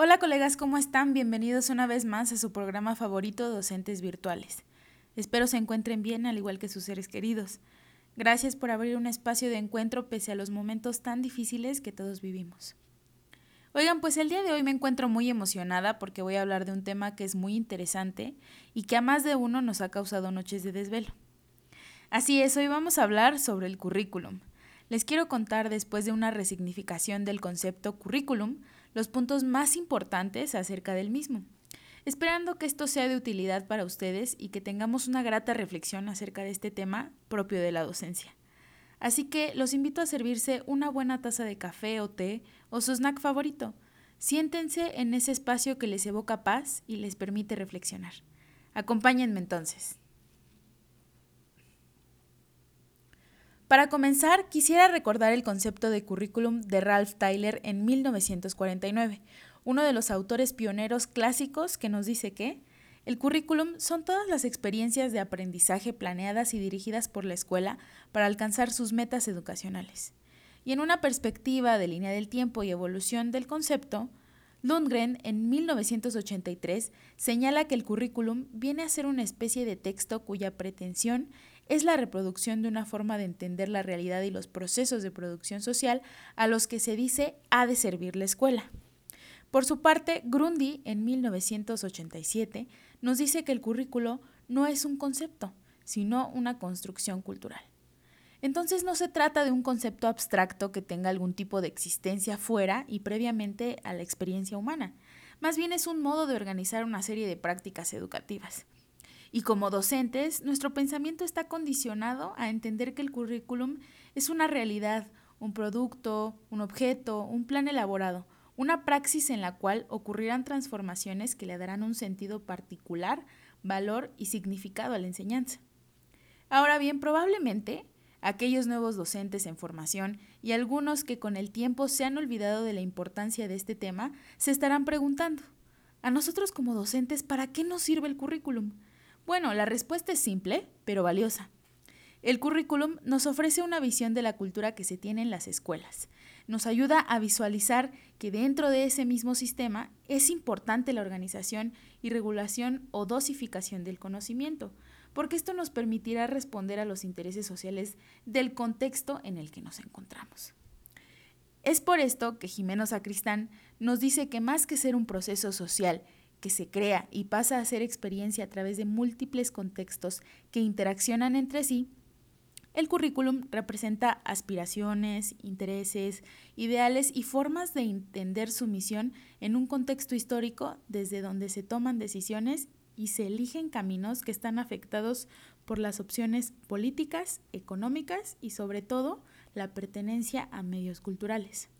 Hola colegas, ¿cómo están? Bienvenidos una vez más a su programa favorito Docentes Virtuales. Espero se encuentren bien al igual que sus seres queridos. Gracias por abrir un espacio de encuentro pese a los momentos tan difíciles que todos vivimos. Oigan, pues el día de hoy me encuentro muy emocionada porque voy a hablar de un tema que es muy interesante y que a más de uno nos ha causado noches de desvelo. Así es, hoy vamos a hablar sobre el currículum. Les quiero contar después de una resignificación del concepto currículum, los puntos más importantes acerca del mismo, esperando que esto sea de utilidad para ustedes y que tengamos una grata reflexión acerca de este tema propio de la docencia. Así que los invito a servirse una buena taza de café o té o su snack favorito. Siéntense en ese espacio que les evoca paz y les permite reflexionar. Acompáñenme entonces. Para comenzar, quisiera recordar el concepto de currículum de Ralph Tyler en 1949, uno de los autores pioneros clásicos que nos dice que el currículum son todas las experiencias de aprendizaje planeadas y dirigidas por la escuela para alcanzar sus metas educacionales. Y en una perspectiva de línea del tiempo y evolución del concepto, Lundgren en 1983 señala que el currículum viene a ser una especie de texto cuya pretensión es la reproducción de una forma de entender la realidad y los procesos de producción social a los que se dice ha de servir la escuela. Por su parte, Grundy, en 1987, nos dice que el currículo no es un concepto, sino una construcción cultural. Entonces no se trata de un concepto abstracto que tenga algún tipo de existencia fuera y previamente a la experiencia humana. Más bien es un modo de organizar una serie de prácticas educativas. Y como docentes, nuestro pensamiento está condicionado a entender que el currículum es una realidad, un producto, un objeto, un plan elaborado, una praxis en la cual ocurrirán transformaciones que le darán un sentido particular, valor y significado a la enseñanza. Ahora bien, probablemente aquellos nuevos docentes en formación y algunos que con el tiempo se han olvidado de la importancia de este tema se estarán preguntando, a nosotros como docentes, ¿para qué nos sirve el currículum? Bueno, la respuesta es simple, pero valiosa. El currículum nos ofrece una visión de la cultura que se tiene en las escuelas. Nos ayuda a visualizar que dentro de ese mismo sistema es importante la organización y regulación o dosificación del conocimiento, porque esto nos permitirá responder a los intereses sociales del contexto en el que nos encontramos. Es por esto que Jimeno Sacristán nos dice que más que ser un proceso social que se crea y pasa a ser experiencia a través de múltiples contextos que interaccionan entre sí, el currículum representa aspiraciones, intereses, ideales y formas de entender su misión en un contexto histórico desde donde se toman decisiones y se eligen caminos que están afectados por las opciones políticas, económicas y sobre todo la pertenencia a medios culturales.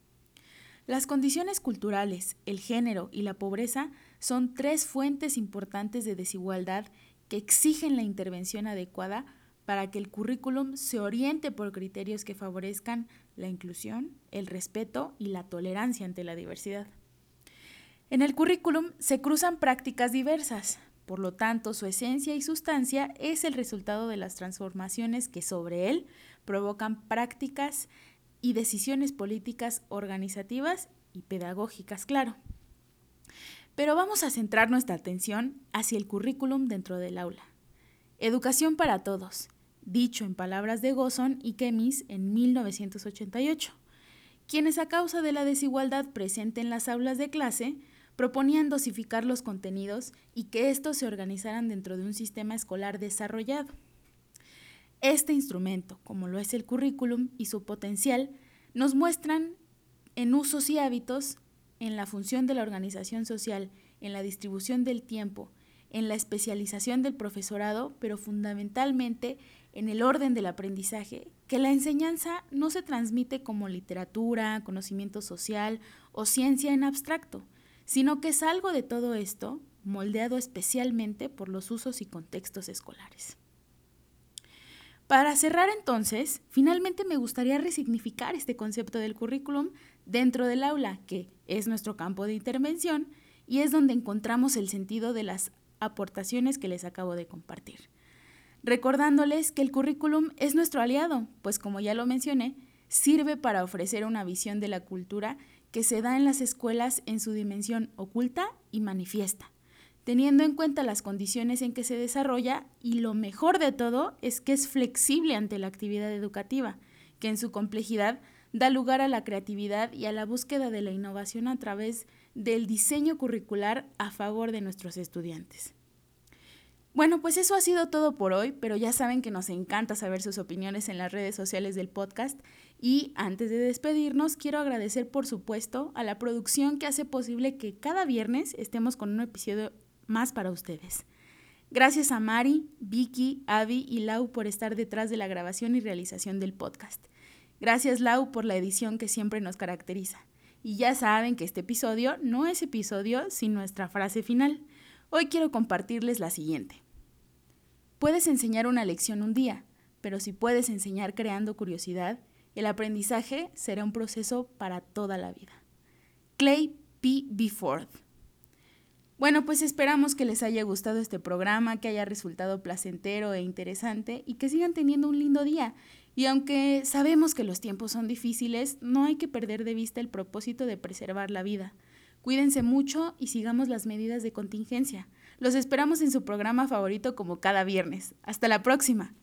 Las condiciones culturales, el género y la pobreza son tres fuentes importantes de desigualdad que exigen la intervención adecuada para que el currículum se oriente por criterios que favorezcan la inclusión, el respeto y la tolerancia ante la diversidad. En el currículum se cruzan prácticas diversas, por lo tanto su esencia y sustancia es el resultado de las transformaciones que sobre él provocan prácticas y decisiones políticas organizativas y pedagógicas, claro. Pero vamos a centrar nuestra atención hacia el currículum dentro del aula. Educación para todos, dicho en palabras de Gosson y Kemis en 1988, quienes a causa de la desigualdad presente en las aulas de clase, proponían dosificar los contenidos y que estos se organizaran dentro de un sistema escolar desarrollado. Este instrumento, como lo es el currículum y su potencial, nos muestran en usos y hábitos, en la función de la organización social, en la distribución del tiempo, en la especialización del profesorado, pero fundamentalmente en el orden del aprendizaje, que la enseñanza no se transmite como literatura, conocimiento social o ciencia en abstracto, sino que es algo de todo esto moldeado especialmente por los usos y contextos escolares. Para cerrar entonces, finalmente me gustaría resignificar este concepto del currículum dentro del aula, que es nuestro campo de intervención y es donde encontramos el sentido de las aportaciones que les acabo de compartir. Recordándoles que el currículum es nuestro aliado, pues como ya lo mencioné, sirve para ofrecer una visión de la cultura que se da en las escuelas en su dimensión oculta y manifiesta, teniendo en cuenta las condiciones en que se desarrolla y lo mejor de todo es que es flexible ante la actividad educativa, que en su complejidad da lugar a la creatividad y a la búsqueda de la innovación a través del diseño curricular a favor de nuestros estudiantes. Bueno, pues eso ha sido todo por hoy, pero ya saben que nos encanta saber sus opiniones en las redes sociales del podcast y antes de despedirnos quiero agradecer por supuesto a la producción que hace posible que cada viernes estemos con un episodio más para ustedes. Gracias a Mari, Vicky, Avi y Lau por estar detrás de la grabación y realización del podcast. Gracias Lau por la edición que siempre nos caracteriza. Y ya saben que este episodio no es episodio sin nuestra frase final. Hoy quiero compartirles la siguiente. Puedes enseñar una lección un día, pero si puedes enseñar creando curiosidad, el aprendizaje será un proceso para toda la vida. Clay P. B. Ford. Bueno, pues esperamos que les haya gustado este programa, que haya resultado placentero e interesante y que sigan teniendo un lindo día. Y aunque sabemos que los tiempos son difíciles, no hay que perder de vista el propósito de preservar la vida. Cuídense mucho y sigamos las medidas de contingencia. Los esperamos en su programa favorito como cada viernes. Hasta la próxima.